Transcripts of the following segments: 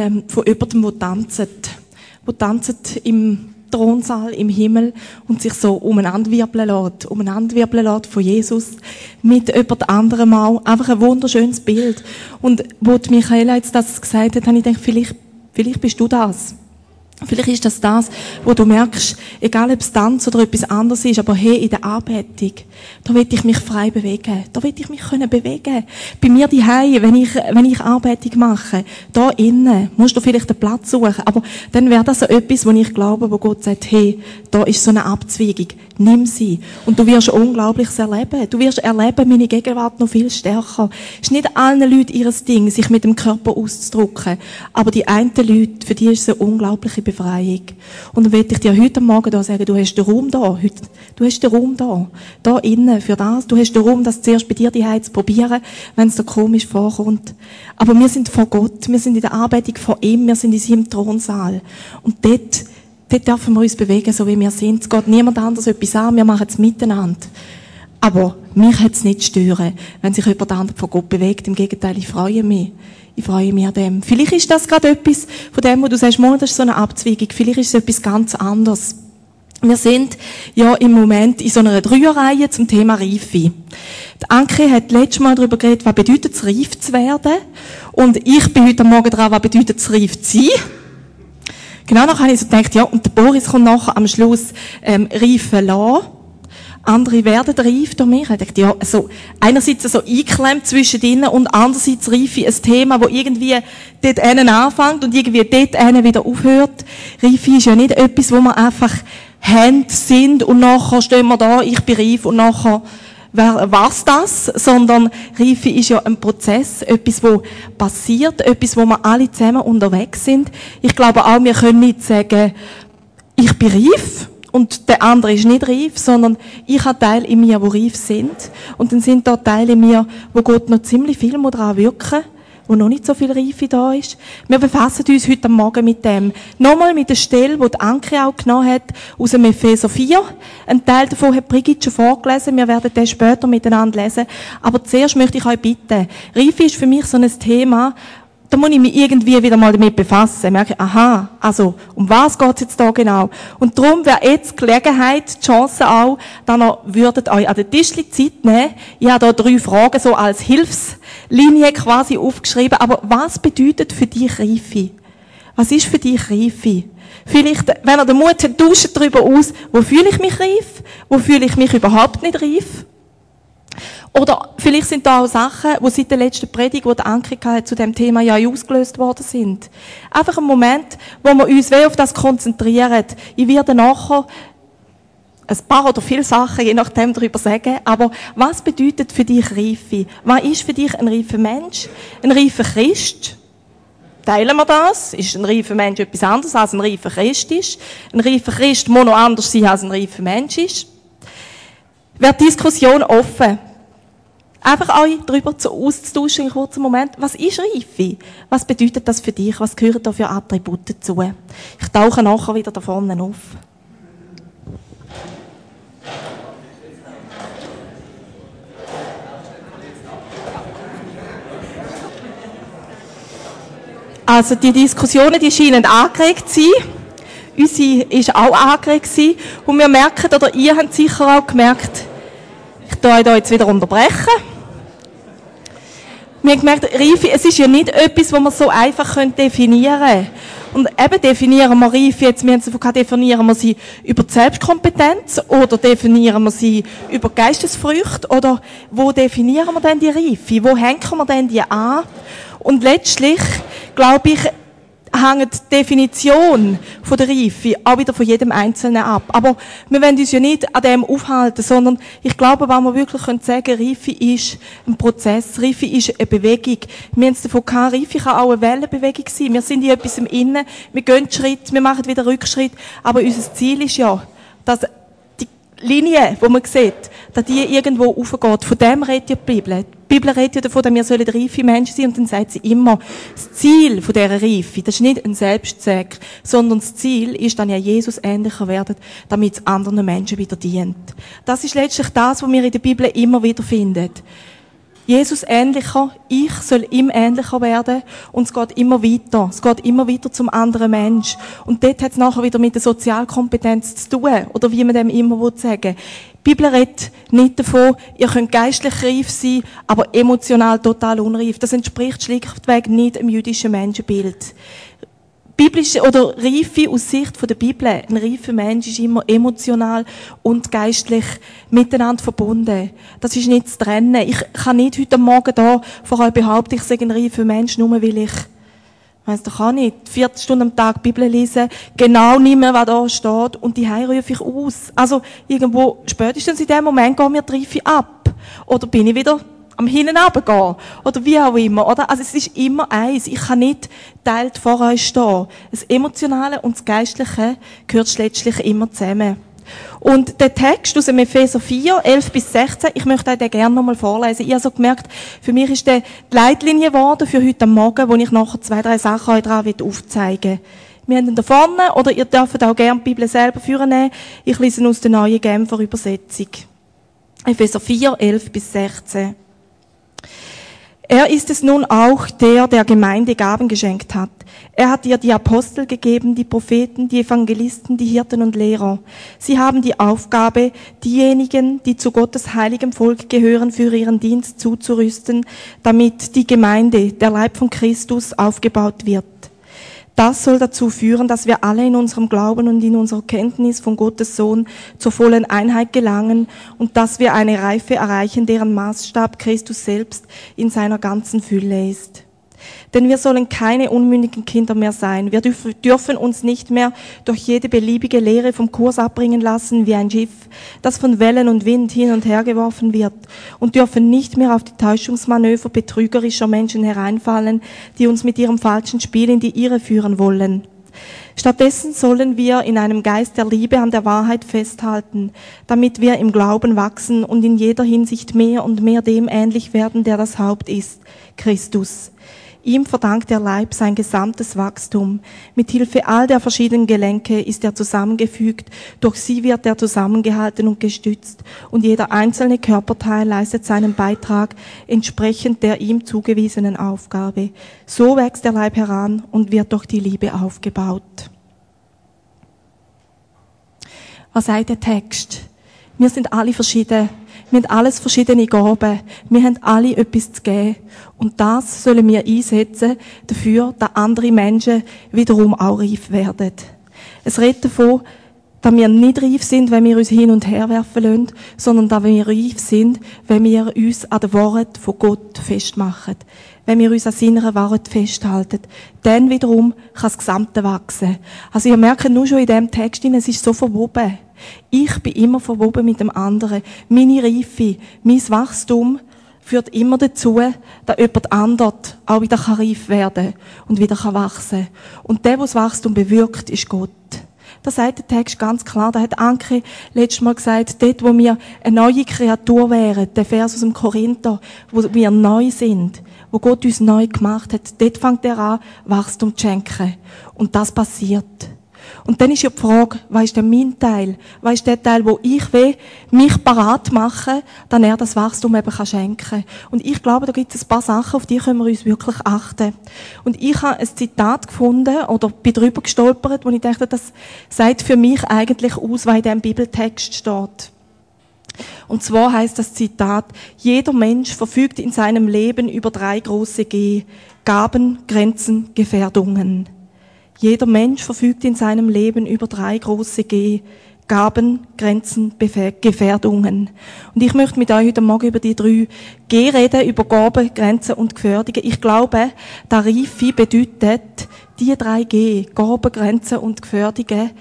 ähm, von jemandem, der tanzt. Der tanzt im Thronsaal im Himmel und sich so umeinanderwirbeln lässt, umeinanderwirbeln lässt von Jesus mit jemand anderem auch. Einfach ein wunderschönes Bild. Und wo Michaela jetzt das gesagt hat, habe ich gedacht, vielleicht, vielleicht bist du das. Vielleicht ist das das, wo du merkst, egal ob es Tanz oder etwas anderes ist, aber hey, in der Anbetung, da will ich mich frei bewegen. Da will ich mich können bewegen. Bei mir die wenn ich, wenn ich Anbetung mache, da innen, musst du vielleicht einen Platz suchen. Aber dann wäre das so etwas, wo ich glaube, wo Gott sagt, hey, da ist so eine Abzweigung. Nimm sie. Und du wirst Unglaubliches erleben. Du wirst erleben, meine Gegenwart noch viel stärker. Es ist nicht allen Leuten ihres Ding, sich mit dem Körper auszudrücken. Aber die einen Leute, für die ist es eine unglaubliche Befreiung. Und dann will ich dir heute Morgen da sagen, du hast den Raum da. Du hast den Raum da. Da innen, für das. Du hast den Raum, das zuerst bei dir die zu probieren, wenn es dir komisch vorkommt. Aber wir sind vor Gott. Wir sind in der Arbeitung vor ihm. Wir sind in seinem Thronsaal. Und dort, dort dürfen wir uns bewegen, so wie wir sind. Es geht niemand anders etwas an. Wir machen es miteinander. Aber mich hat es nicht stören, wenn sich jemand anderes von Gott bewegt. Im Gegenteil, ich freue mich. Ich freue mich an dem. Vielleicht ist das gerade etwas von dem, wo du sagst, das ist so eine Abzweigung. Vielleicht ist es etwas ganz anderes. Wir sind ja im Moment in so einer Dreierreihe zum Thema Reife. Die Anke hat letztes Mal darüber geredet, was bedeutet es, reif zu werden. Und ich bin heute Morgen dran, was bedeutet es, reif zu sein. Genau, dann habe ich so gedacht, ja, und der Boris kommt nachher am Schluss ähm, reifen lassen. Andere werden reif durch mich. Ich dachte, ja, so, einerseits so eingeklemmt zwischen ihnen und andererseits Reife ein Thema, wo irgendwie dort einen anfängt und irgendwie dort einen wieder aufhört. Reife ist ja nicht etwas, wo man einfach Hände sind und nachher stehen wir da, ich bin reif und nachher war's das, sondern Reife ist ja ein Prozess, etwas, wo passiert, etwas, wo wir alle zusammen unterwegs sind. Ich glaube auch, wir können nicht sagen, ich bin reif, und der andere ist nicht reif, sondern ich habe Teile in mir, die reif sind. Und dann sind da Teile in mir, wo Gott noch ziemlich viel daran wirken wo noch nicht so viel Reife da ist. Wir befassen uns heute Morgen mit dem. Nochmal mit der Stelle, die die Anke auch genommen hat, aus dem Epheser 4. Ein Teil davon hat Brigitte schon vorgelesen. Wir werden den später miteinander lesen. Aber zuerst möchte ich euch bitten. Reife ist für mich so ein Thema, da muss ich mich irgendwie wieder mal damit befassen. Merke, aha, also, um was geht's jetzt da genau? Und darum wäre jetzt die Gelegenheit, die Chance auch, dann noch würdet euch an den Tisch Zeit nehmen. Ich habe da drei Fragen so als Hilfslinie quasi aufgeschrieben. Aber was bedeutet für dich Reife? Was ist für dich Reife? Vielleicht, wenn er den Mut hat, tauscht darüber aus, wo fühle ich mich reif? Wo fühle ich mich überhaupt nicht reif? Oder vielleicht sind da auch Sachen, die seit der letzten Predigt, die Anke hat, zu dem Thema ja ausgelöst worden sind. Einfach ein Moment, wo wir uns auf das konzentrieren. Ich werde nachher ein paar oder viele Sachen, je nachdem, darüber sagen. Aber was bedeutet für dich Reife? Was ist für dich ein reifer Mensch? Ein reifer Christ? Teilen wir das? Ist ein reifer Mensch etwas anderes als ein reifer Christ ist? Ein reifer Christ muss noch anders sein als ein reifer Mensch ist? Die Diskussion offen? Einfach euch darüber zu auszutauschen in kurzen Moment. Was ist Reife? Was bedeutet das für dich? Was gehören da für Attribute dazu? Ich tauche nachher wieder da vorne auf. Also die Diskussionen, die scheinen angeregt zu sein. Unsere ist auch angeregt gewesen. Und wir merken, oder ihr habt sicher auch gemerkt, ich tue euch da jetzt wieder unterbrechen. Wir haben gemerkt, Reife, es ist ja nicht etwas, was man so einfach definieren können. Und eben definieren wir Reife jetzt, wir haben es definieren wir sie über die Selbstkompetenz oder definieren wir sie über Geistesfrüchte oder wo definieren wir denn die Reife? Wo hängen wir denn die an? Und letztlich, glaube ich, hängt die Definition von der Reife auch wieder von jedem Einzelnen ab. Aber wir wollen uns ja nicht an dem aufhalten, sondern ich glaube, was wir wirklich sagen können, Reife ist ein Prozess, Reife ist eine Bewegung. Wir haben es davon gehabt, Reife kann auch eine Wellenbewegung sein. Wir sind in etwas im Innen, wir gehen Schritt, wir machen wieder Rückschritt, aber unser Ziel ist ja, dass Linie, die man sieht, dass die irgendwo aufgeht. Von dem redet die Bibel. Die Bibel redet ja davon, dass wir sollen reife Menschen sein und dann sagt sie immer, das Ziel von dieser Reife, das ist nicht ein Selbstzweck, sondern das Ziel ist dann ja Jesus ähnlicher werden, damit es anderen Menschen wieder dient. Das ist letztlich das, was wir in der Bibel immer wieder finden. Jesus ähnlicher, ich soll ihm ähnlicher werden und es geht immer weiter. Es geht immer weiter zum anderen Mensch. Und dort hat es nachher wieder mit der Sozialkompetenz zu tun, oder wie man dem immer sagen will. Die Bibel redet nicht davon, ihr könnt geistlich reif sein, aber emotional total unreif. Das entspricht schlichtweg nicht dem jüdischen Menschenbild biblische oder Reife aus Sicht der Bibel, ein reifer Mensch ist immer emotional und geistlich miteinander verbunden. Das ist nicht zu trennen. Ich kann nicht heute Morgen da vor allem behaupten, ich sei ein reifer Mensch, nur weil ich Weiss doch auch nicht. 40 Stunden am Tag Bibel lesen, genau nicht mehr, was da steht, und die rufe ich aus. Also, irgendwo, spätestens in dem Moment gehen mir die Reife ab. Oder bin ich wieder am Hinnen gehen. Oder wie auch immer, oder? Also es ist immer eins. Ich kann nicht teilt vor euch stehen. Das Emotionale und das Geistliche gehört letztlich immer zusammen. Und der Text aus dem Epheser 4, 11 bis 16, ich möchte euch den gerne nochmal vorlesen. Ich habe so gemerkt, für mich ist der die Leitlinie geworden für heute Morgen, wo ich nachher zwei, drei Sachen euch dran aufzeigen will. Wir haben ihn da vorne, oder ihr dürft auch gerne die Bibel selber führen. Ich lese aus der neuen Genfer Übersetzung. Epheser 4, 11 bis 16. Er ist es nun auch, der der Gemeinde Gaben geschenkt hat. Er hat ihr die Apostel gegeben, die Propheten, die Evangelisten, die Hirten und Lehrer. Sie haben die Aufgabe, diejenigen, die zu Gottes heiligem Volk gehören, für ihren Dienst zuzurüsten, damit die Gemeinde, der Leib von Christus, aufgebaut wird. Das soll dazu führen, dass wir alle in unserem Glauben und in unserer Kenntnis von Gottes Sohn zur vollen Einheit gelangen und dass wir eine Reife erreichen, deren Maßstab Christus selbst in seiner ganzen Fülle ist. Denn wir sollen keine unmündigen Kinder mehr sein. Wir dürfen uns nicht mehr durch jede beliebige Lehre vom Kurs abbringen lassen wie ein Schiff, das von Wellen und Wind hin und her geworfen wird und dürfen nicht mehr auf die Täuschungsmanöver betrügerischer Menschen hereinfallen, die uns mit ihrem falschen Spiel in die Irre führen wollen. Stattdessen sollen wir in einem Geist der Liebe an der Wahrheit festhalten, damit wir im Glauben wachsen und in jeder Hinsicht mehr und mehr dem ähnlich werden, der das Haupt ist, Christus. Ihm verdankt der Leib sein gesamtes Wachstum. Mit Hilfe all der verschiedenen Gelenke ist er zusammengefügt, durch sie wird er zusammengehalten und gestützt, und jeder einzelne Körperteil leistet seinen Beitrag entsprechend der ihm zugewiesenen Aufgabe. So wächst der Leib heran und wird durch die Liebe aufgebaut. Was sagt der Text? Wir sind alle verschieden. Wir haben alles verschiedene Gaben. Wir haben alle etwas zu geben. Und das sollen wir einsetzen dafür, dass andere Menschen wiederum auch reif werden. Es redet davon, dass wir nicht reif sind, wenn wir uns hin und her werfen lassen, sondern dass wir reif sind, wenn wir uns an den Worten von Gott festmachen. Wenn wir uns an seiner Wahrheit festhalten. Dann wiederum kann das Gesamte wachsen. Also ihr merkt nur schon in diesem Text, es ist so verwoben. Ich bin immer verwoben mit dem anderen. Meine Reife, mein Wachstum führt immer dazu, dass jemand anderes auch wieder reif werden kann und wieder wachsen kann. Und der, der das Wachstum bewirkt, ist Gott. Das sagt der Text ganz klar. Da hat Anke letztes Mal gesagt, dort, wo wir eine neue Kreatur wären, der Vers aus dem Korinther, wo wir neu sind, wo Gott uns neu gemacht hat, dort fängt er an, Wachstum zu schenken. Und das passiert. Und dann ist ja die Frage, was ist denn mein Teil? Was ist der Teil, wo ich will, mich parat machen, dann er das Wachstum eben kann schenken. Und ich glaube, da gibt es ein paar Sachen, auf die können wir uns wirklich achten. Und ich habe ein Zitat gefunden, oder bin drüber gestolpert, wo ich dachte, das sagt für mich eigentlich aus, was in diesem Bibeltext steht. Und zwar heißt das Zitat, jeder Mensch verfügt in seinem Leben über drei große G, Gaben, Grenzen, Gefährdungen. Jeder Mensch verfügt in seinem Leben über drei große G, Gaben, Grenzen, Gefährdungen. Und ich möchte mit euch heute Morgen über die drei G reden, über Gaben, Grenzen und Gefährdungen. Ich glaube, Reife bedeutet, die drei G, Gaben, Grenzen und Gefährdungen,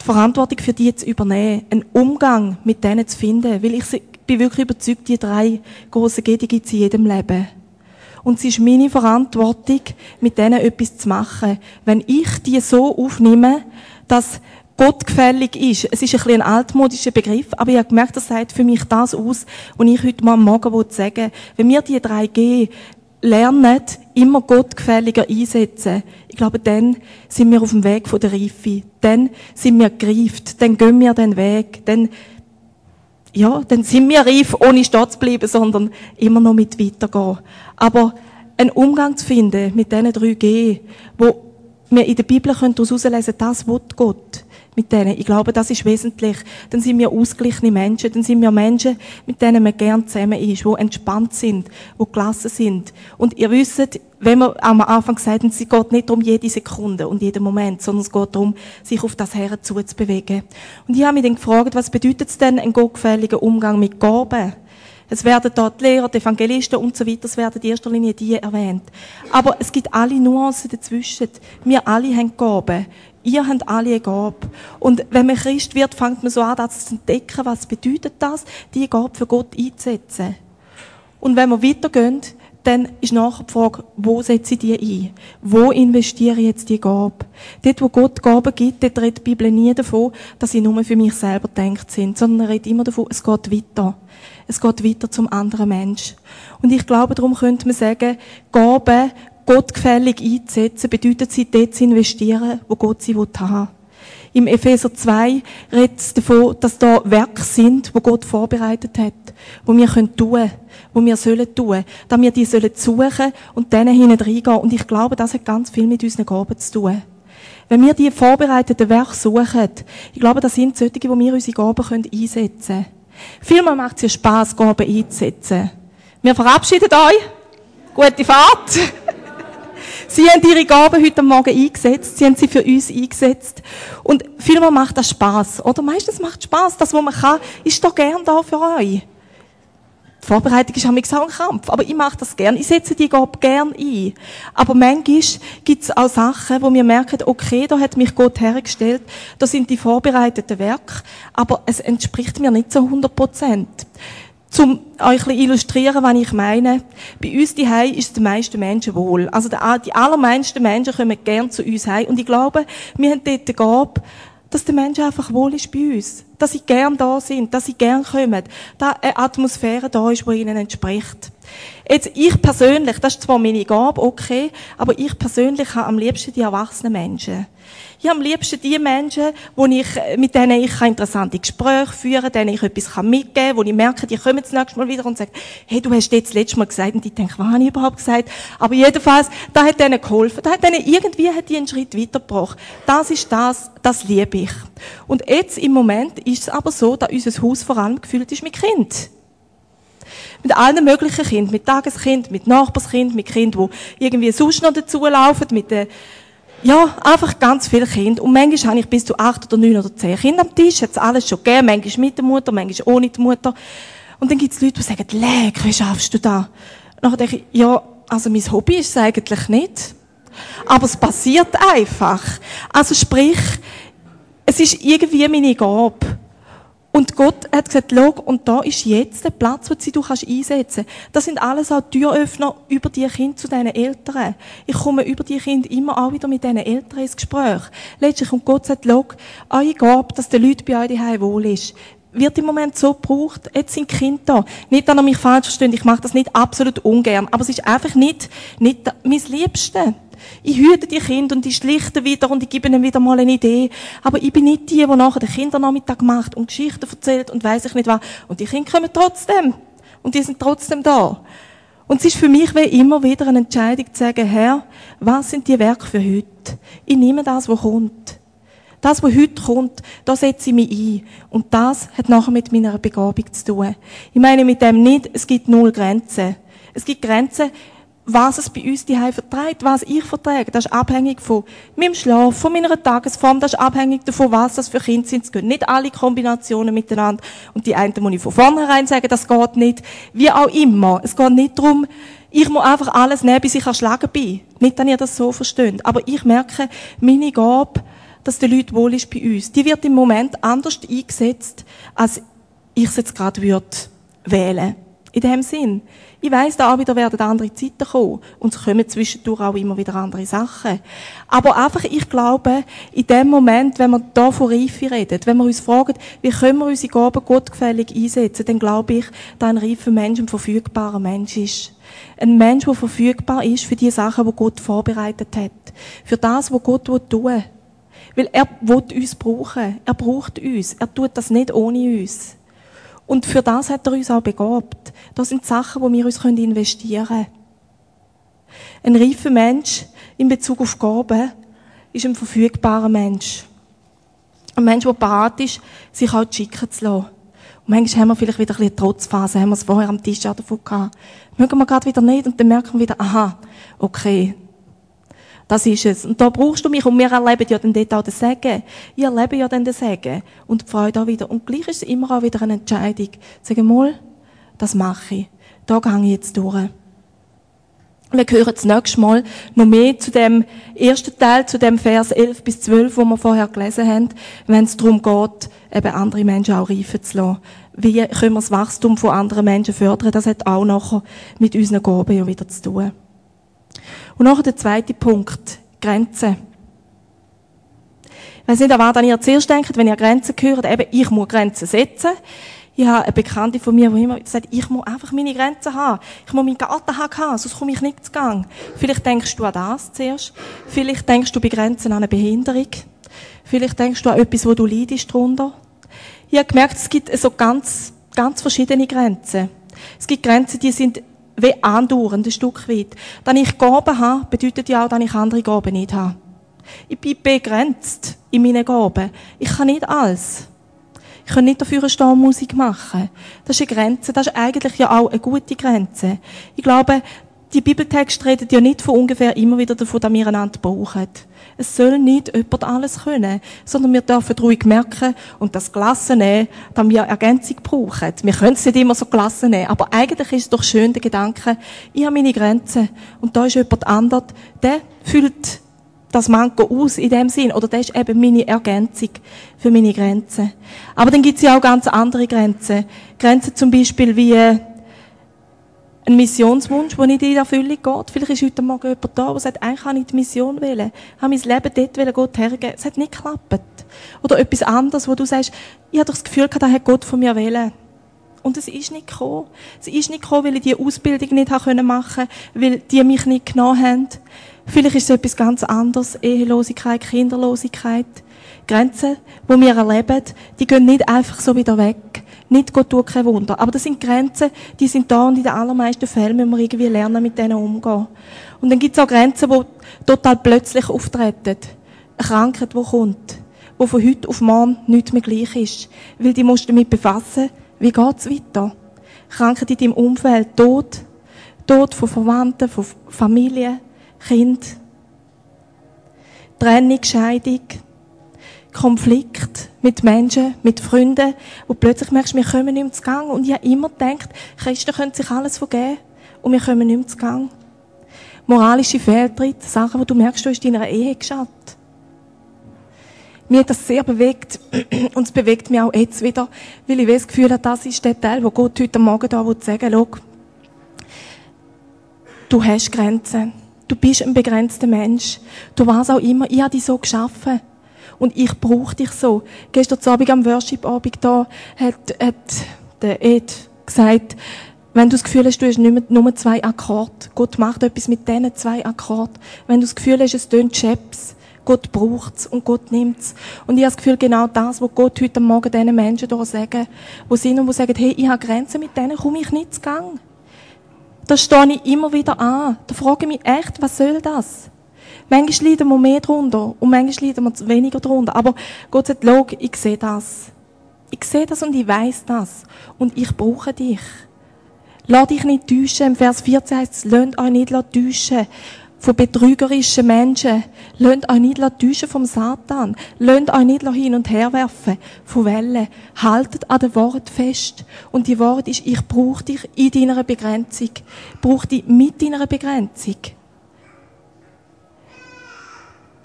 die Verantwortung für die zu übernehmen, einen Umgang mit denen zu finden, weil ich bin wirklich überzeugt, die drei große G, die gibt es in jedem Leben. Und es ist meine Verantwortung, mit denen etwas zu machen. Wenn ich die so aufnehme, dass Gott gefällig ist. Es ist ein bisschen ein altmodischer Begriff, aber ich habe gemerkt, das sagt für mich das aus, was ich heute mal am Morgen sagen will. Wenn wir die 3G lernen, immer Gott gefälliger einsetzen, ich glaube, dann sind wir auf dem Weg von der Reife. Dann sind wir gereift. Dann gehen wir den Weg. Dann ja, dann sind wir reif, ohne stehen zu bleiben, sondern immer noch mit weitergehen. Aber einen Umgang zu finden mit diesen drei G, wo wir in der Bibel können daraus herauslesen, das will Gott mit denen. Ich glaube, das ist wesentlich. Dann sind wir ausgeglichene Menschen. Dann sind wir Menschen, mit denen man gern zusammen ist, die entspannt sind, die gelassen sind. Und ihr wisst, wenn wir am Anfang gesagt haben, es geht nicht um jede Sekunde und jeden Moment, sondern es geht darum, sich auf das Herren zuzubewegen. Und ich habe mich dann gefragt, was bedeutet es denn, ein gottgefälliger Umgang mit Gaben? Es werden dort Lehrer, die Evangelisten und so weiter, es werden in erster Linie die erwähnt. Aber es gibt alle Nuancen dazwischen. Wir alle haben Gaben. Ihr habt alle eine Gabe. Und wenn man Christ wird, fängt man so an, das zu entdecken, was bedeutet das, die Gabe für Gott einzusetzen. Und wenn wir weitergehen, dann ist nachher die Frage, wo setze ich die ein? Wo investiere ich jetzt die Gabe? Dort, wo Gott Gaben gibt, dort redet die Bibel nie davon, dass sie nur für mich selber denkt sind, sondern er redet immer davon, es geht weiter. Es geht weiter zum anderen Mensch. Und ich glaube, darum könnte man sagen, Gaben gottgefällig einzusetzen, bedeutet sie, dort zu investieren, wo Gott sie haben will. Im Epheser 2 redet es davon, dass da Werke sind, wo Gott vorbereitet hat, wo wir können tun, wo wir sollen tun, dass wir die sollen suchen und denen hinein reingehen. Und ich glaube, das hat ganz viel mit unseren Gaben zu tun. Wenn wir die vorbereiteten Werke suchen, ich glaube, das sind solche, wo wir unsere Gaben einsetzen können. Vielmal macht es ja Spass, Gaben einzusetzen. Wir verabschieden euch. Gute Fahrt. Sie haben ihre Gaben heute Morgen eingesetzt. Sie haben sie für uns eingesetzt. Und vielmal macht das Spaß, oder? Meistens macht es Spaß. Das, was man kann, ist doch gern da für euch. Die Vorbereitung ist auch ein Kampf. Aber ich mache das gern. Ich setze die Gabe gern ein. Aber manchmal gibt es auch Sachen, wo wir merken, okay, da hat mich Gott hergestellt. Da sind die vorbereiteten Werke. Aber es entspricht mir nicht zu 100 Prozent. Zum euch ein illustrieren, was ich meine. Bei uns die ist es den meisten Menschen wohl. Also die allermeisten Menschen kommen gern zu uns heim. Und ich glaube, wir haben dort die Gabe, dass der Mensch einfach wohl ist bei uns. Dass sie gern da sind, dass sie gern kommen. Da eine Atmosphäre da ist, die ihnen entspricht. Jetzt, ich persönlich, das ist zwar meine Gabe, okay, aber ich persönlich habe am liebsten die erwachsenen Menschen. Ich habe am liebsten die Menschen, wo ich, mit denen ich interessante Gespräche führen kann, denen ich etwas mitgeben kann, wo ich merke, die kommen das nächste Mal wieder und sagen, hey, du hast das letzte Mal gesagt, und ich denke, was habe ich überhaupt gesagt? Aber jedenfalls, da hat denen geholfen, da hat denen, irgendwie hat die einen Schritt weitergebracht. Das ist das, das liebe ich. Und jetzt, im Moment, ist es aber so, dass unser Haus vor allem gefüllt ist mit Kind mit allen möglichen Kindern, mit Tageskind, mit Nachbarskind, mit Kindern, die irgendwie sonst noch dazulaufen, mit den ja, einfach ganz viele Kinder. Und manchmal habe ich bis zu acht oder neun oder zehn Kinder am Tisch. Hat es alles schon gegeben. Manchmal mit der Mutter, manchmal ohne die Mutter. Und dann gibt es Leute, die sagen, leck, wie schaffst du? Und dann denke ich, ja, also mein Hobby ist es eigentlich nicht. Aber es passiert einfach. Also sprich, es ist irgendwie meine Gabe. Und Gott hat gesagt, schau, und da ist jetzt der Platz, wo du kannst einsetzen kannst. Das sind alles auch Türöffner über die Kinder zu deinen Eltern. Ich komme über die Kinder immer auch wieder mit diesen Eltern ins Gespräch. Letztlich, und Gott sagt, schau, eure Gabe, dass der Leute bei euch daheim wohl ist, wird im Moment so gebraucht. Jetzt sind Kinder da. Nicht, dass ihr mich falsch versteht, ich mache das nicht absolut ungern, aber es ist einfach nicht, nicht mein Liebste. Ich hüte die Kinder und die schlichten wieder und ich gebe ihnen wieder mal eine Idee. Aber ich bin nicht die, die nachher den Kindernachmittag macht und Geschichten erzählt und weiß ich nicht was. Und die Kinder kommen trotzdem. Und die sind trotzdem da. Und es ist für mich wie immer wieder eine Entscheidung zu sagen, Herr, was sind die Werke für heute? Ich nehme das, was kommt. Das, was heute kommt, da setze ich mich ein. Und das hat nachher mit meiner Begabung zu tun. Ich meine mit dem nicht, es gibt null Grenzen. Es gibt Grenzen, was es bei uns die verträgt, was ich verträge, das ist abhängig von meinem Schlaf, von meiner Tagesform, das ist abhängig davon, was das für Kinder sind. Es gehen nicht alle Kombinationen miteinander. Und die einen muss ich von vornherein sagen, das geht nicht. Wie auch immer. Es geht nicht darum, ich muss einfach alles nehmen, bis ich erschlagen bin. Nicht, dass ihr das so versteht. Aber ich merke, meine Gabe, dass die Leute wohl ist bei uns, die wird im Moment anders eingesetzt, als ich es jetzt gerade würde wählen. In dem Sinn. Ich weiss, da wieder werden andere Zeiten kommen. Und es kommen zwischendurch auch immer wieder andere Sachen. Aber einfach, ich glaube, in dem Moment, wenn wir da von Reife reden, wenn wir uns fragen, wie können wir unsere Gaben gottgefällig einsetzen, dann glaube ich, dass ein reifer Mensch ein verfügbarer Mensch ist. Ein Mensch, der verfügbar ist für die Sachen, die Gott vorbereitet hat. Für das, was Gott tun will. Weil er will uns brauchen. Er braucht uns. Er tut das nicht ohne uns. Und für das hat er uns auch begabt. Das sind Sachen, wo wir uns investieren können. Ein reifer Mensch in Bezug auf Gaben ist ein verfügbarer Mensch. Ein Mensch, der bereit ist, sich auch schicken zu lassen. Und manchmal haben wir vielleicht wieder ein bisschen Trotzphase, haben wir es vorher am Tisch auch davon gehabt. Mögen wir gerade wieder nicht und dann merken wir wieder, aha, okay, das ist es. Und da brauchst du mich. Und wir erleben ja dann dort auch den Segen. Ich erlebe ja dann den Segen. Und die Freude auch wieder. Und gleich ist es immer auch wieder eine Entscheidung. Sagen mal, das mache ich. Da gehe ich jetzt durch. Wir hören das nächste Mal noch mehr zu dem ersten Teil, zu dem Vers 11 bis 12, wo wir vorher gelesen haben, wenn es darum geht, eben andere Menschen auch reifen zu lassen. Wie können wir das Wachstum von anderen Menschen fördern? Das hat auch nachher mit unseren Gaben ja wieder zu tun. Und nachher der zweite Punkt, Grenzen. Ich weiss nicht, an was ihr zuerst denkt, wenn ihr Grenzen hört, eben, ich muss Grenzen setzen. Ich habe eine Bekannte von mir, die immer sagt, ich muss einfach meine Grenzen haben. Ich muss meinen Garten haben, sonst komme ich nicht zu Gang. Vielleicht denkst du an das zuerst. Vielleicht denkst du bei Grenzen an eine Behinderung. Vielleicht denkst du an etwas, wo du leidest drunter. Ich habe gemerkt, es gibt so ganz, ganz verschiedene Grenzen. Es gibt Grenzen, die sind wie andauernd, ein Stück weit. Dass ich Gaben habe, bedeutet ja auch, dass ich andere Gaben nicht habe. Ich bin begrenzt in meinen Gaben. Ich kann nicht alles. Ich kann nicht dafür stehen, Musik machen. Das ist eine Grenze. Das ist eigentlich ja auch eine gute Grenze. Ich glaube, die Bibeltexte reden ja nicht von ungefähr immer wieder davon, dass wir einander brauchen. Es soll nicht jemand alles können, sondern wir dürfen ruhig merken und das gelassen nehmen, dass wir Ergänzung brauchen. Wir können es nicht immer so gelassen nehmen, aber eigentlich ist es doch schön der Gedanke, ich habe meine Grenzen und da ist jemand anderes, der füllt das Manko aus in dem Sinn, oder das ist eben meine Ergänzung für meine Grenzen. Aber dann gibt es ja auch ganz andere Grenzen. Grenzen zum Beispiel wie ein Missionswunsch, der nicht in Erfüllung geht. Vielleicht ist heute Morgen jemand da, der sagt, eigentlich kann ich die Mission wählen. Habe mein Leben dort wollen, Gott hergeben. Es hat nicht geklappt. Oder etwas anderes, wo du sagst, ich habe doch das Gefühl gehabt, das hat Gott von mir wählen. Und es ist nicht gekommen. Es ist nicht gekommen, weil ich die Ausbildung nicht machen konnte, weil die mich nicht genommen haben. Vielleicht ist es etwas ganz anderes. Ehelosigkeit, Kinderlosigkeit. Grenzen, die wir erleben, die gehen nicht einfach so wieder weg. Nicht Gott tut kein Wunder. Aber das sind Grenzen, die sind da und in den allermeisten Fällen müssen wir irgendwie lernen, mit denen umzugehen. Und dann gibt es auch Grenzen, die total plötzlich auftreten. Eine Krankheit, die kommt. Die von heute auf morgen nicht mehr gleich ist. Weil die musst du damit befassen, wie geht's weiter. Krankheit in deinem Umfeld, Tod. Tod von Verwandten, von Familie, Kind. Trennung, Scheidung. Konflikt mit Menschen, mit Freunden, wo plötzlich merkst, wir kommen nicht mehr zu Gang. Und ich habe immer gedacht, Christen können sich alles vergeben und wir kommen nicht mehr zu Gang. Moralische Fehltritte, Sachen, wo du merkst, du hast in deiner Ehe geschaut. Mir hat das sehr bewegt und es bewegt mich auch jetzt wieder, weil ich das Gefühl habe, das ist der Teil, wo Gott heute Morgen da sagen will, du hast Grenzen. Du bist ein begrenzter Mensch. Du warst auch immer, ich habe dich so geschaffen und ich brauche dich so. Gestern Abend am Worship-Abend da hat, hat der Ed gesagt, wenn du das Gefühl hast, du hast nicht nur zwei Akkorde, Gott macht etwas mit diesen zwei Akkorden. Wenn du das Gefühl hast, es tönt Chaps, Gott braucht's und Gott nimmt's. Und ich habe das Gefühl, genau das, was Gott heute Morgen diesen Menschen hier sagen, die sind und die sagen, hey, ich habe Grenzen, mit denen komme ich nicht zu Gang. Da stehe ich immer wieder an. Da frage ich mich echt, was soll das? Manchmal leiden wir mehr drunter und manchmal leiden wir weniger drunter. Aber Gott sagt, schau, ich sehe das. Ich sehe das und ich weiß das. Und ich brauche dich. Lass dich nicht täuschen. Im Vers 14 heißt es, lasst euch nicht täuschen von betrügerischen Menschen. Lasst euch nicht täuschen vom Satan. Lasst euch nicht hin und her werfen von Wellen. Haltet an dem Wort fest. Und die Wort ist, ich brauche dich in deiner Begrenzung. Brauche dich mit deiner Begrenzung.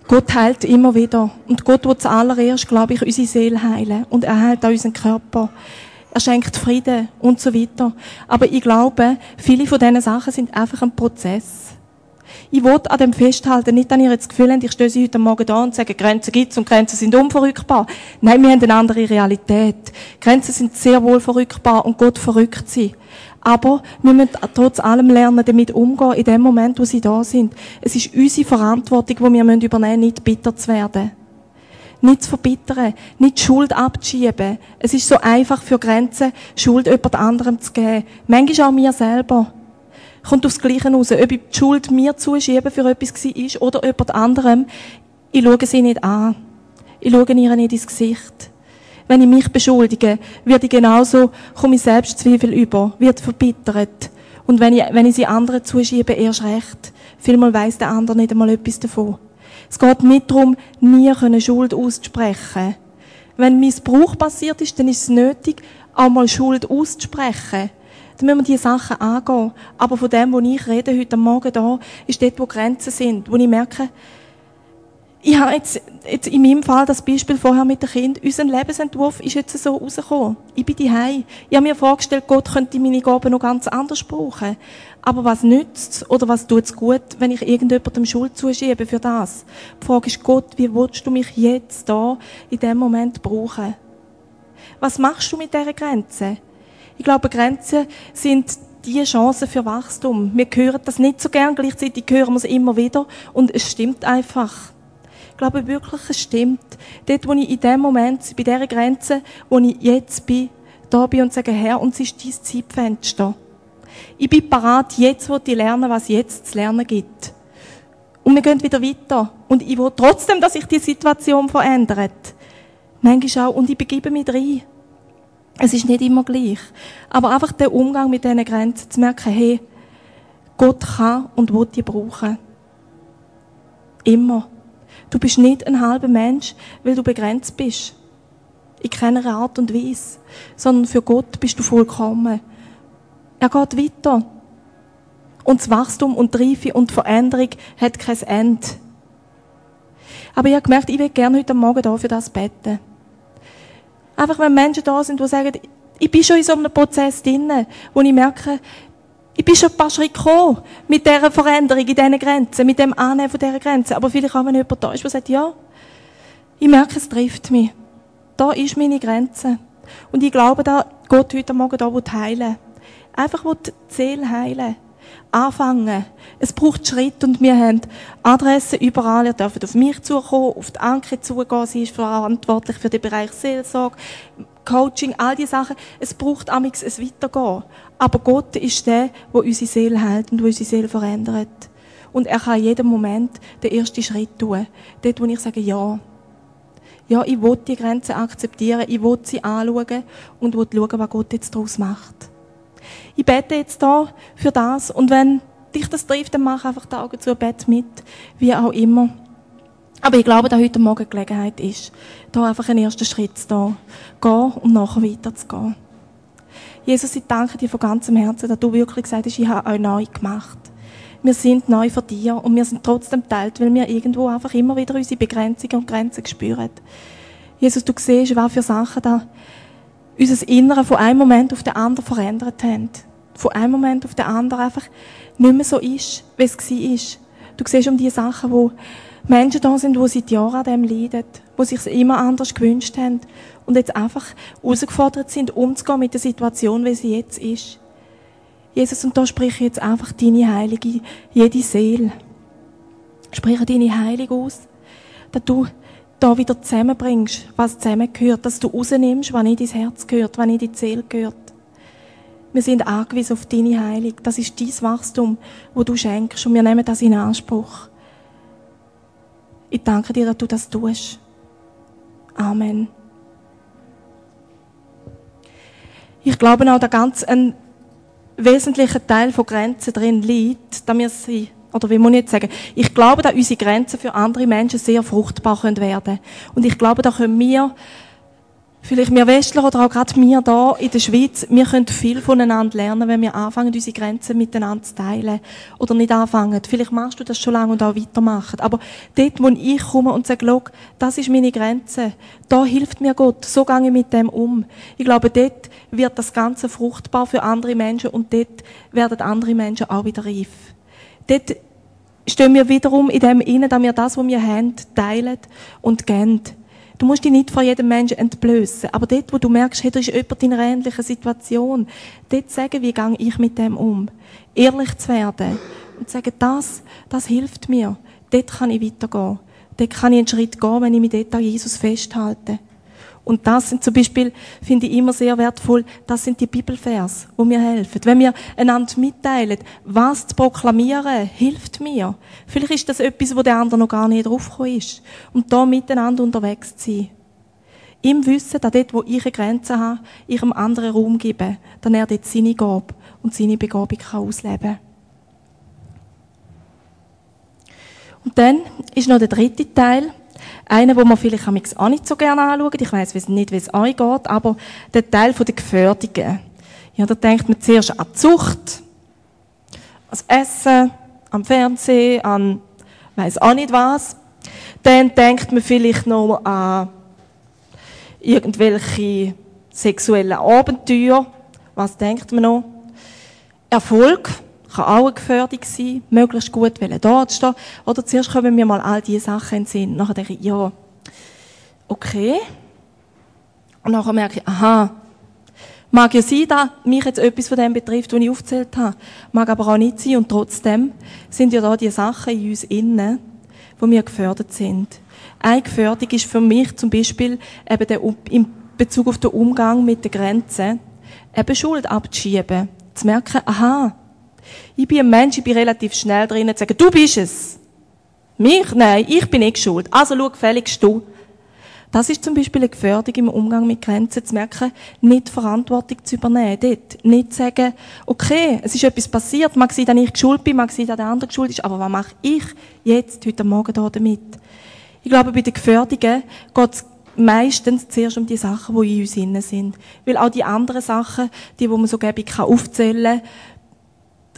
Gott heilt immer wieder. Und Gott will zuallererst, glaube ich, unsere Seele heilen. Und er heilt auch unseren Körper. Er schenkt Frieden und so weiter. Aber ich glaube, viele von diesen Sachen sind einfach ein Prozess. Ich will an dem festhalten, nicht, dass ihr jetzt das Gefühl habt, ich stehe sie heute Morgen da und sage, Grenzen gibt's und Grenzen sind unverrückbar. Nein, wir haben eine andere Realität. Grenzen sind sehr wohl verrückbar und Gott verrückt sie. Aber wir müssen trotz allem lernen, damit umgehen, in dem Moment, wo sie da sind. Es ist unsere Verantwortung, die wir übernehmen müssen, nicht bitter zu werden. nicht zu verbittern, nicht Schuld abzuschieben. Es ist so einfach für Grenzen, Schuld jemand anderem zu geben. Manchmal auch mir selber. Kommt aufs Gleiche raus. Ob ich die Schuld mir zuschiebe für etwas war oder jemand anderem. Ich schaue sie nicht an. Ich schaue ihr nicht ins Gesicht. Wenn ich mich beschuldige, werde ich genauso, komme ich Selbstzweifel über, wird verbittert. Und wenn ich, wenn ich sie anderen zuschiebe, erst recht. Vielmal weiss der andere nicht einmal etwas davon. Es geht nicht darum, nie Schuld auszusprechen. Wenn Missbrauch passiert ist, dann ist es nötig, auch mal Schuld auszusprechen. Dann müssen wir diese Sachen angehen. Aber von dem, wo ich rede heute Morgen da, ist dort, wo Grenzen sind, wo ich merke, ich habe jetzt, jetzt in meinem Fall das Beispiel vorher mit dem Kind. Unser Lebensentwurf ist jetzt so rausgekommen. Ich bin daheim. Ich habe mir vorgestellt, Gott könnte meine Gaben noch ganz anders brauchen. Aber was nützt oder was tut es gut, wenn ich irgendjemandem Schuld zuschiebe für das? Die Frage ist, Gott, wie willst du mich jetzt da in dem Moment brauchen? Was machst du mit dieser Grenze? Ich glaube, Grenzen sind die Chancen für Wachstum. Wir hören das nicht so gern, gleichzeitig hören wir es immer wieder und es stimmt einfach glaube wirklich, es stimmt. Dort, wo ich in dem Moment, bei dieser Grenze, wo ich jetzt bin, da bin und sage, Herr, uns ist dein Zeitfenster. Ich bin parat, jetzt wo ich lernen, was jetzt zu lernen gibt. Und wir gehen wieder weiter. Und ich will trotzdem, dass sich die Situation verändert. Manchmal auch. Und ich begebe mich rein. Es ist nicht immer gleich. Aber einfach der Umgang mit diesen Grenzen, zu merken, hey, Gott kann und will die brauchen. Immer. Du bist nicht ein halber Mensch, weil du begrenzt bist. In keiner Art und Weise. Sondern für Gott bist du vollkommen. Er geht weiter. Und das Wachstum und die Reife und die Veränderung hat kein Ende. Aber ich habe gemerkt, ich will gerne heute Morgen da für das beten. Einfach, wenn Menschen da sind, die sagen, ich bin schon in so einem Prozess drin, wo ich merke, ich bin schon ein paar Schritte gekommen mit dieser Veränderung in diesen Grenzen, mit dem Annehmen von dieser Grenzen. Aber vielleicht auch, wenn jemand da ist, der sagt, ja, ich merke, es trifft mich. Da ist meine Grenze. Und ich glaube, dass Gott heute Morgen da heilen will. Einfach die Seele heilen. Anfangen. Es braucht Schritt und wir haben Adressen überall. Ihr dürft auf mich zukommen, auf die Anke zugehen. Sie ist verantwortlich für den Bereich Seelsorge, Coaching, all diese Sachen. Es braucht amix ein Weitergehen. Aber Gott ist der, der unsere Seele hält und der unsere Seele verändert. Und er kann in jedem Moment den ersten Schritt tun. Dort, wo ich sage, ja. Ja, ich will die Grenzen akzeptieren, ich will sie anschauen und will schauen, was Gott jetzt daraus macht. Ich bete jetzt da für das und wenn dich das trifft, dann mach einfach die Augen zu, bete mit, wie auch immer. Aber ich glaube, dass heute Morgen Gelegenheit ist, da einfach einen ersten Schritt zu gehen und nachher weiterzugehen. Jesus, ich danke dir von ganzem Herzen, dass du wirklich gesagt hast, ich habe euch neu gemacht. Wir sind neu von dir und wir sind trotzdem teilt, weil wir irgendwo einfach immer wieder unsere Begrenzungen und Grenzen spüren. Jesus, du siehst, was für Sachen da unser Innere von einem Moment auf den anderen verändert haben. Von einem Moment auf den anderen einfach nicht mehr so ist, wie es war. Du siehst um die Sachen, wo Menschen da sind, die seit Jahren an dem leiden, die sich immer anders gewünscht haben und jetzt einfach herausgefordert sind, umzugehen mit der Situation, wie sie jetzt ist. Jesus, und da spreche ich jetzt einfach deine Heilige, jede Seele. Spreche deine Heilige aus, dass du da wieder zusammenbringst, was zusammengehört, dass du rausnimmst, was nicht ins Herz gehört, was in die Seele gehört. Wir sind angewiesen auf deine Heilung. Das ist dein Wachstum, wo du schenkst und wir nehmen das in Anspruch. Ich danke dir, dass du das tust. Amen. Ich glaube auch, dass ganz ein wesentlicher Teil von Grenzen drin liegt, dass wir sie, oder wie muss ich jetzt sagen, ich glaube, dass unsere Grenzen für andere Menschen sehr fruchtbar werden können. Und ich glaube, da können wir Vielleicht wir Westler oder auch gerade wir da in der Schweiz, wir können viel voneinander lernen, wenn wir anfangen, unsere Grenzen miteinander zu teilen. Oder nicht anfangen. Vielleicht machst du das schon lange und auch weitermachen. Aber dort, wo ich komme und sage, schau, das ist meine Grenze. Da hilft mir Gott. So gehe ich mit dem um. Ich glaube, dort wird das Ganze fruchtbar für andere Menschen und dort werden andere Menschen auch wieder reif. Dort stehen wir wiederum in dem Innen, dass wir das, was wir haben, teilen und geben. Du musst dich nicht vor jedem Menschen entblößen. Aber dort, wo du merkst, hey, da ist jemand in einer ähnlichen Situation, dort sagen, wie gehe ich mit dem um? Ehrlich zu werden. Und sagen, das, das hilft mir. Dort kann ich weitergehen. dort kann ich einen Schritt gehen, wenn ich mich dort an Jesus festhalte. Und das sind zum Beispiel, finde ich immer sehr wertvoll, das sind die Bibelvers, wo mir helfen. Wenn wir einander mitteilen, was zu proklamieren, hilft mir. Vielleicht ist das etwas, wo der andere noch gar nicht draufgekommen ist. Und da miteinander unterwegs zu sein. Im Wissen, dass dort, wo ich eine Grenze habe, ich einem anderen Raum gebe, dann er dort seine Gabe und seine Begabung kann ausleben kann. Und dann ist noch der dritte Teil, einer, wo man vielleicht auch nicht so gerne anschaut. Ich weiss nicht, wie es euch geht, aber der Teil der Gefährdungen. Ja, da denkt man zuerst an die Zucht, ans Essen, am Fernsehen, an weiss auch nicht was. Dann denkt man vielleicht noch an irgendwelche sexuellen Abenteuer. Was denkt man noch? Erfolg kann auch eine Gefährdung sein, möglichst gut dort stehen. Oder zuerst kommen mir mal all diese Sachen in den Sinn. Nachher denke ich, ja, okay. Und nachher merke ich, aha, mag ja sein, dass mich jetzt etwas von dem betrifft, was ich aufgezählt habe. Mag aber auch nicht sein. Und trotzdem sind ja da die Sachen in uns innen, wo wir gefördert sind. Eine Gefährdung ist für mich zum Beispiel eben der, in Bezug auf den Umgang mit den Grenzen, eben Schuld abzuschieben. Zu merken, aha, ich bin ein Mensch, ich bin relativ schnell drin, zu sagen, du bist es. Mich? Nein, ich bin nicht schuld. Also schau gefälligst du. Das ist zum Beispiel eine Gefährdung im Umgang mit Grenzen, zu merken, nicht Verantwortung zu übernehmen. Dort nicht zu sagen, okay, es ist etwas passiert, mag sein, dass ich schuld bin, mag sein, dass der andere schuld ist, aber was mache ich jetzt, heute Morgen hier damit? Ich glaube, bei den Gefährdungen geht es meistens zuerst um die Sachen, die in uns innen sind. Weil auch die anderen Sachen, die, die man so gäbig aufzählen kann,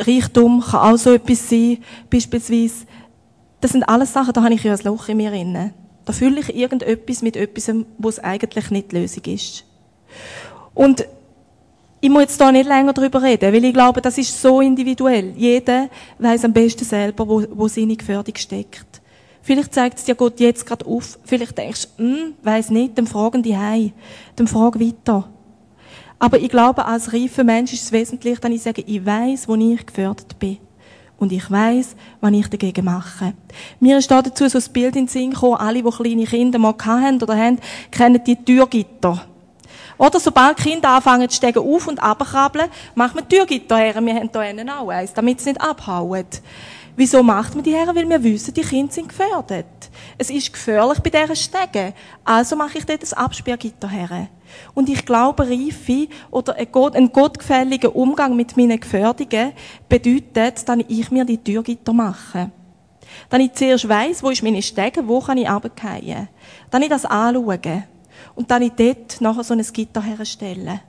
Reichtum kann auch so etwas sein, beispielsweise. Das sind alles Sachen, da habe ich ja ein Loch in mir inne. Da fühle ich irgendetwas mit etwas, wo es eigentlich nicht die Lösung ist. Und ich muss jetzt da nicht länger darüber reden, weil ich glaube, das ist so individuell. Jeder weiß am besten selber, wo, wo seine Gefährdung steckt. Vielleicht zeigt es dir Gott jetzt gerade auf. Vielleicht denkst du, hm, weiß nicht, dann fragen die heim. Dann frag weiter. Aber ich glaube, als reifer Mensch ist es wesentlich, dass ich sage, ich weiß, wo ich gefördert bin. Und ich weiß, was ich dagegen mache. Mir ist da dazu so ein Bild in den Sinn gekommen, alle, die kleine Kinder mal hatten oder haben, kennen die Türgitter. Oder sobald Kinder anfangen zu steigen auf und abkrabbeln, macht man Türgitter her. Wir haben hier auch eins, damit sie nicht abhauen. Wieso macht man die her? Weil wir wissen, die Kinder sind gefährdet. Es ist gefährlich bei diesen Stegen. Also mache ich dort ein Absperrgitter her. Und ich glaube, Reife oder ein gottgefälliger Umgang mit meinen Gefährdungen bedeutet, dass ich mir die Türgitter mache. Dass ich zuerst weiss, wo ist meine Stege, wo kann ich runterfallen. Dann ich das anschaue. Und dann ich dort nachher so ein Gitter herstelle.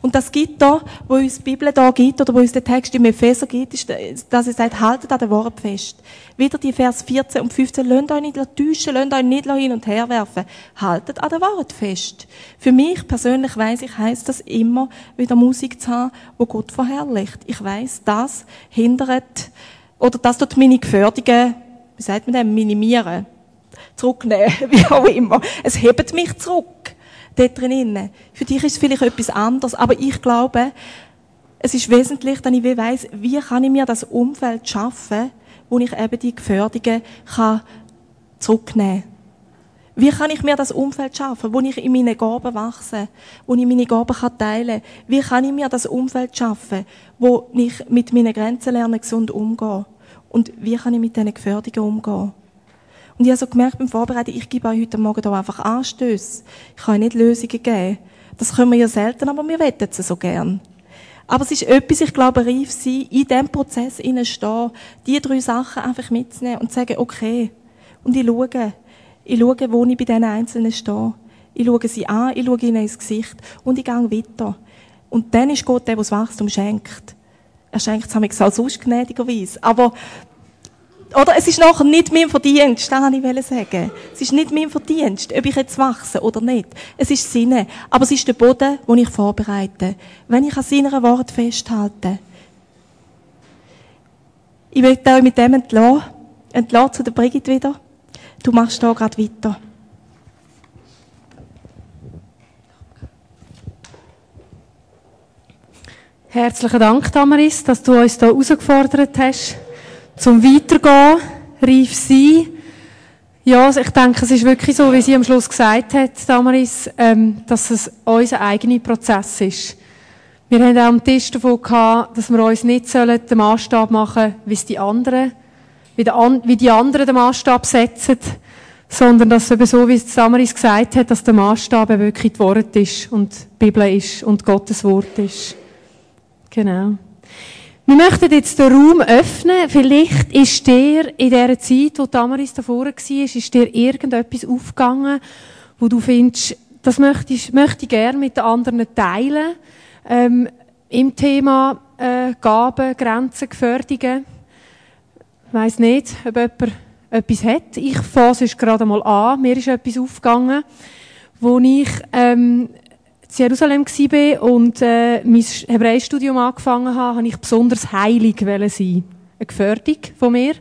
Und das Gitter, wo uns die Bibel da gibt, oder wo uns der Text im Epheser gibt, ist, dass er sagt, haltet an der Wort fest. Wieder die Vers 14 und 15, lasst euch nicht täuschen, lasst euch nicht hin und her werfen. Haltet an der Wort fest. Für mich persönlich weiss ich, heisst das immer, wieder Musik zu haben, wo Gott verherrlicht. Ich weiss, das hindert, oder das tut meine Gefährdungen, wie sagt man dem, minimieren. Zurücknehmen, wie auch immer. Es hebt mich zurück dort drinnen. Für dich ist es vielleicht etwas anderes, aber ich glaube, es ist wesentlich, dass ich weiss, wie kann ich mir das Umfeld schaffen, wo ich eben die Gefährdungen kann zurücknehmen kann. Wie kann ich mir das Umfeld schaffen, wo ich in meine Gaben wachse, wo ich meine Gaben kann teilen kann? Wie kann ich mir das Umfeld schaffen, wo ich mit meinen Grenzen lerne, gesund umgehen? Und wie kann ich mit diesen Gefährdungen umgehen? Und ich habe so gemerkt beim Vorbereiten, ich gebe euch heute Morgen hier einfach Anstöße. Ich kann euch nicht Lösungen geben. Das können wir ja selten, aber wir wettet es so gern. Aber es ist etwas, ich glaube, reif sein, in diesem Prozess stehen, die drei Sachen einfach mitzunehmen und zu sagen, okay. Und ich schaue. Ich schaue, wo ich bei diesen Einzelnen stehe. Ich schaue sie an, ich schaue ihnen ins Gesicht und ich gehe weiter. Und dann ist Gott der, der das Wachstum schenkt. Er schenkt es auch sonst gnädigerweise. Aber oder es ist nachher nicht mein Verdienst, das wollte ich sagen. Es ist nicht mein Verdienst, ob ich jetzt wachse oder nicht. Es ist Sinne. Aber es ist der Boden, den ich vorbereite. Wenn ich an seiner Wort festhalte. Ich möchte euch mit dem entlassen. Entlassen zu der Brigitte wieder. Du machst da gerade weiter. Herzlichen Dank, Damaris, dass du uns hier herausgefordert hast zum Weitergehen, reif sein, Ja, also ich denke, es ist wirklich so, wie sie am Schluss gesagt hat, Damaris, ähm, dass es unser eigener Prozess ist. Wir haben auch am Tisch davon gehabt, dass wir uns nicht sollen den Maßstab machen, wie es die anderen, wie, die, wie die anderen den Maßstab setzen, sondern dass eben so, wie es Damaris gesagt hat, dass der Maßstab wirklich das Wort ist und die Bibel ist und Gottes Wort ist. Genau. Wir möchten jetzt den Raum öffnen. Vielleicht ist dir in dieser Zeit, wo Damaris davor war, ist dir irgendetwas aufgegangen, wo du findest, das möchte ich, möchte ich gerne mit den anderen teilen. Ähm, Im Thema äh, Gaben, Grenzen, Gefährdungen. Ich weiss nicht, ob jemand etwas hat. Ich fasse es gerade mal an. Mir ist etwas aufgegangen, wo ich ähm, in Jerusalem war und äh, mein Hebräischstudium angefangen habe, habe ich besonders heilig sein. Eine Gefährdung von mir.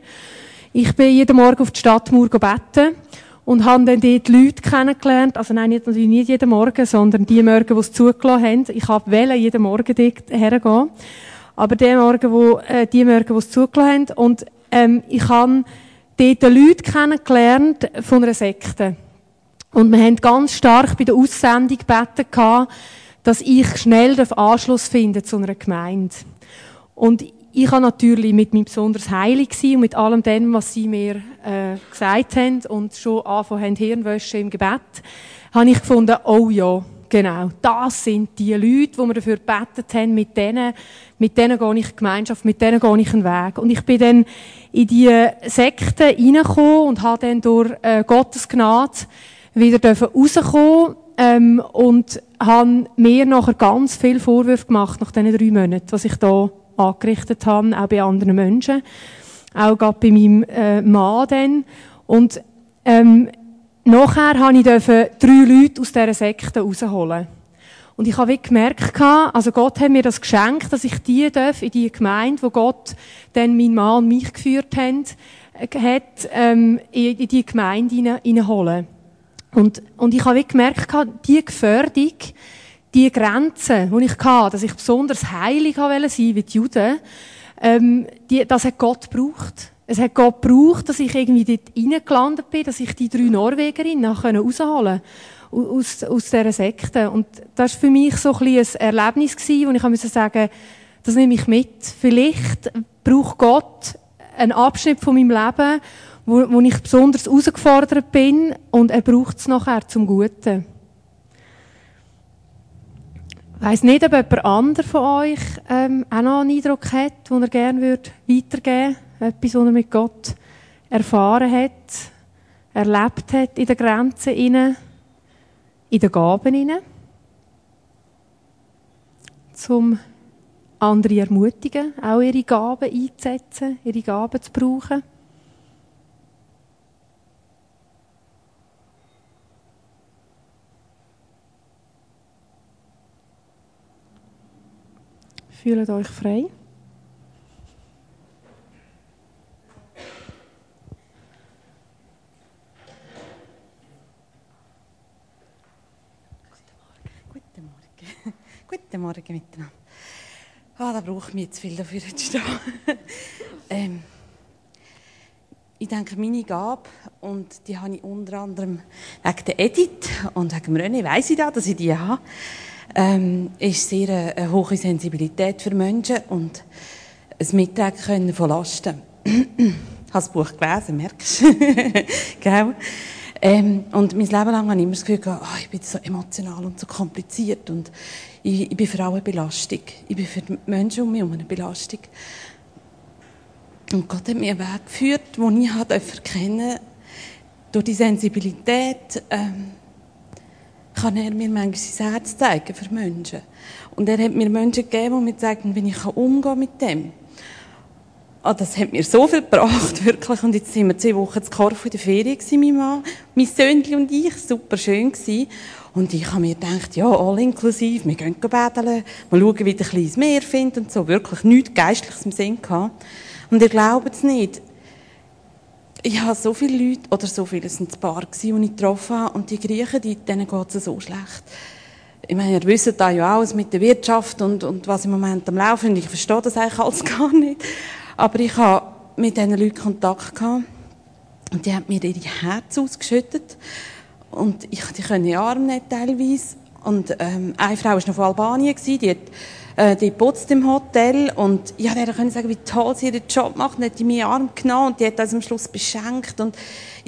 Ich bin jeden Morgen auf die Stadtmauer beten und habe dann dort Leute kennengelernt. Also nein, nicht, natürlich nicht jeden Morgen, sondern die Morgen, die es zugelassen haben. Ich habe wählen, jeden Morgen dort hergehen. Aber die Morgen, wo, äh, die Morgen, die es zugelassen haben. Und ähm, ich habe dort Leute kennengelernt von einer Sekte. Und wir haben ganz stark bei der Aussendung gebeten, dass ich schnell Anschluss finde zu einer Gemeinde. Und ich habe natürlich mit meinem besonders heilig und mit allem dem, was sie mir äh, gesagt haben und schon angefangen haben, Hirnwäsche im Gebet, habe ich gefunden, oh ja, genau, das sind die Leute, die wir dafür gebetet haben, mit denen, mit denen gehe ich in Gemeinschaft, mit denen gehe ich einen Weg. Und ich bin dann in die Sekte reingekommen und habe dann durch äh, Gottes Gnade wieder rauskommen ähm, und habe mir nachher ganz viel Vorwürfe gemacht nach diesen drei Monaten, was ich da angerichtet habe, auch bei anderen Menschen, auch gerade bei meinem äh, Mann dann. Und ähm, nachher habe ich drei Leute aus dieser Sekte rausholen. Und ich habe gemerkt, also Gott hat mir das geschenkt, dass ich die darf in die Gemeinde, wo Gott dann mein Mann und mich geführt hat, hat ähm, in die Gemeinde hineinholen. Und, und ich habe gemerkt, die Gefährdung, die Grenzen, die ich hatte, dass ich besonders heilig sein wollte, wie die Juden, ähm, die, das hat Gott gebraucht. Es hat Gott gebraucht, dass ich irgendwie dort reingelandet bin, dass ich die drei Norwegerinnen rausholen konnte aus, aus dieser Sekte. Und das war für mich so ein, ein Erlebnis gewesen, wo ich musste sagen, das nehme ich mit. Vielleicht braucht Gott einen Abschnitt von meinem Leben, wo, wo ich besonders herausgefordert bin und er braucht es nachher zum Guten. Ich weiss nicht, ob jemand anderes von euch ähm, auch noch einen Eindruck hat, den er gerne weitergeben würde. Etwas, was er mit Gott erfahren hat, erlebt hat in den Grenzen, in den Gaben. Zum andere ermutigen, auch ihre Gaben einzusetzen, ihre Gaben zu brauchen. Fühlt euch frei. Guten Morgen. Guten Morgen miteinander. Ah, da braucht mich jetzt viel dafür zu stehen. ähm, ich denke, meine Gabe, und die habe ich unter anderem wegen der Edith und wegen René, weiss ich da, dass ich die habe ähm, ist sehr eine, eine hohe Sensibilität für Menschen und ein können von Lasten. ich habe das Buch gelesen, merkst du? Gell? Ähm, und mein Leben lang habe ich immer das Gefühl oh, ich bin so emotional und so kompliziert und ich, ich bin für alle eine Belastung. Ich bin für die Menschen um mich herum eine Belastung. Und Gott hat mir einen Weg geführt, wo ich erkennen durch die Sensibilität, ähm, kann er mir manchmal sein Herz zeigen für Menschen. Und er hat mir Menschen gegeben, die mir sagen, wie ich umgehen mit dem. Oh, das hat mir so viel gebracht, wirklich. Und jetzt sind wir zwei Wochen zu Korfu in der Ferien mein Mann, mein Söhnchen und ich. Super schön gewesen. Und ich habe mir gedacht, ja, all inklusiv, wir gehen baden, mal schauen, wie der kleines Meer findet und so. Wirklich nichts Geistliches im Sinn gehabt. Und ihr glaubt es nicht, ich habe so viele Leute, oder so viele, es sind ein paar die ich getroffen habe, und die Griechen, die, denen geht es so schlecht. Ich meine, ihr wisst da ja alles mit der Wirtschaft und, und was im Moment am Laufen ist. Ich verstehe das eigentlich alles gar nicht. Aber ich habe mit diesen Leuten Kontakt gehabt. Und die hat mir ihr Herz ausgeschüttet. Und ich, die können die Arme nicht teilweise. Und ähm, eine Frau war noch von Albanien, die hat äh, die putzt im Hotel und ich konnte ihr sagen, wie toll sie ihren Job macht. Und hat die mir Arm genommen und die hat uns am Schluss beschenkt. Und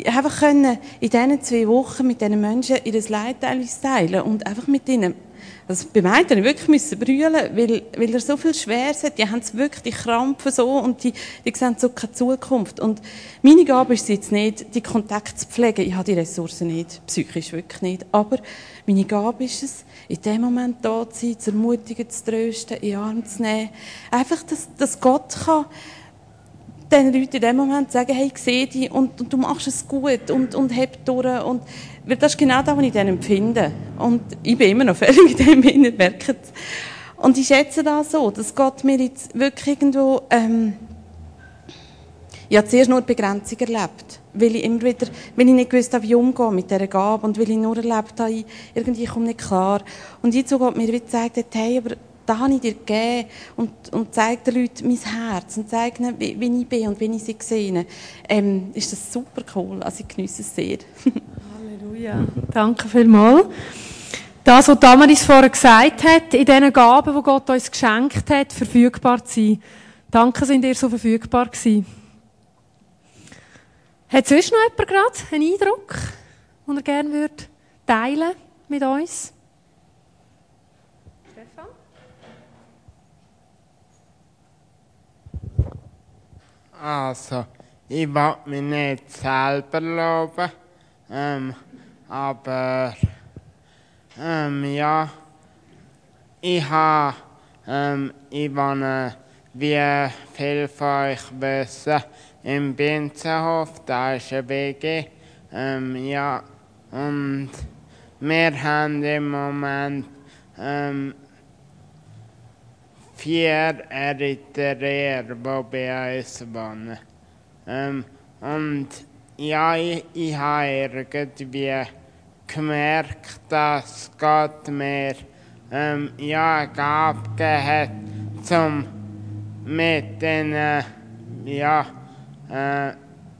einfach können in diesen zwei Wochen mit diesen Menschen ihr Leid teilen und einfach mit ihnen also bei mir musste ich wirklich müssen brüllen, weil, weil er so viel Schweres hat. Die haben wirklich die Krampfen so und die, die sehen so keine Zukunft. Und meine Gabe ist es jetzt nicht, die Kontakte zu pflegen. Ich habe die Ressourcen nicht, psychisch wirklich nicht. Aber meine Gabe ist es, in dem Moment da zu sein, zu ermutigen, zu trösten, in den Arm zu nehmen. Einfach, dass, dass Gott kann den Leuten in dem Moment sagen, hey, ich sehe dich und, und du machst es gut und, und heb durch. Und, weil das ist genau das, was ich dann empfinde. Und ich bin immer noch völlig in dem Innen, merkt Und ich schätze das so, dass Gott mir jetzt wirklich irgendwo, ähm, ich habe zuerst nur Begrenzung erlebt. Weil ich immer wieder, weil ich nicht gewusst habe, wie umgehen mit dieser Gabe und weil ich nur erlebt habe, irgendwie komme nicht klar. Und jetzt so Gott mir wieder gesagt hat, hey, aber da habe ich dir gegeben und, und zeige den Leuten mein Herz und zeige ihnen, wie, wie ich bin und wie ich sie sehe, ähm, ist das super cool. Also ich genieße es sehr. Halleluja. Danke vielmals. Das, was Damaris vorher gesagt hat, in diesen Gaben, die Gott uns geschenkt hat, verfügbar zu sein. Danke, sind ihr so verfügbar gewesen. Hat sonst noch jemand gerade einen Eindruck, den er gerne würde teilen mit uns? Also, ich will mich nicht selber loben, ähm, aber ähm, ja, ich habe, ähm, Ivana, wie viel von euch wissen, im Binzenhof, da ist ein WG, ähm, ja, und wir haben im Moment ähm, vier Eritreer, die bei uns wohnen. Ähm, und ja, ich, ich habe irgendwie gemerkt, dass Gott mir ähm, ja, Gabe hat, um mit ihnen, ja, äh,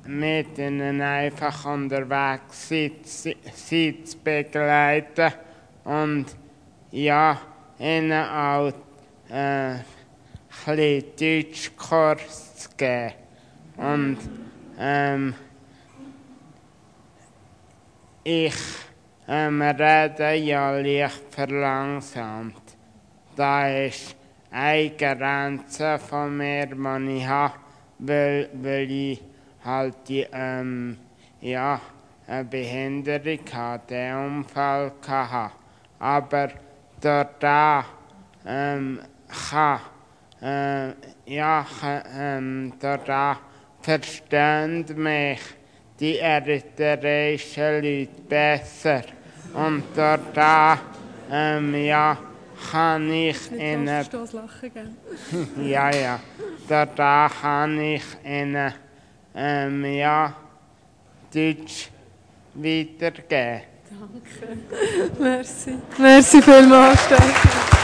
mit ihnen einfach unterwegs sie, sie zu begleiten und ja, ihnen auch äh, ein Deutschkurs zu geben. Und ähm, ich ähm, rede ja leicht verlangsamt. Da ist eine Grenze von mir, die ich habe, weil, weil ich halt die, ähm, ja, eine Behinderung hatte, einen Unfall hatte. Aber dort da, ähm, kann, äh, ja, ähm, da verstehen mich die eritreischen Leute besser. Und da, ähm, ja, kann ich ihnen... ja, ja. Da kann ich ihnen, ähm, ja, Deutsch weitergeben. Danke. Merci. Merci vielmals. Danke.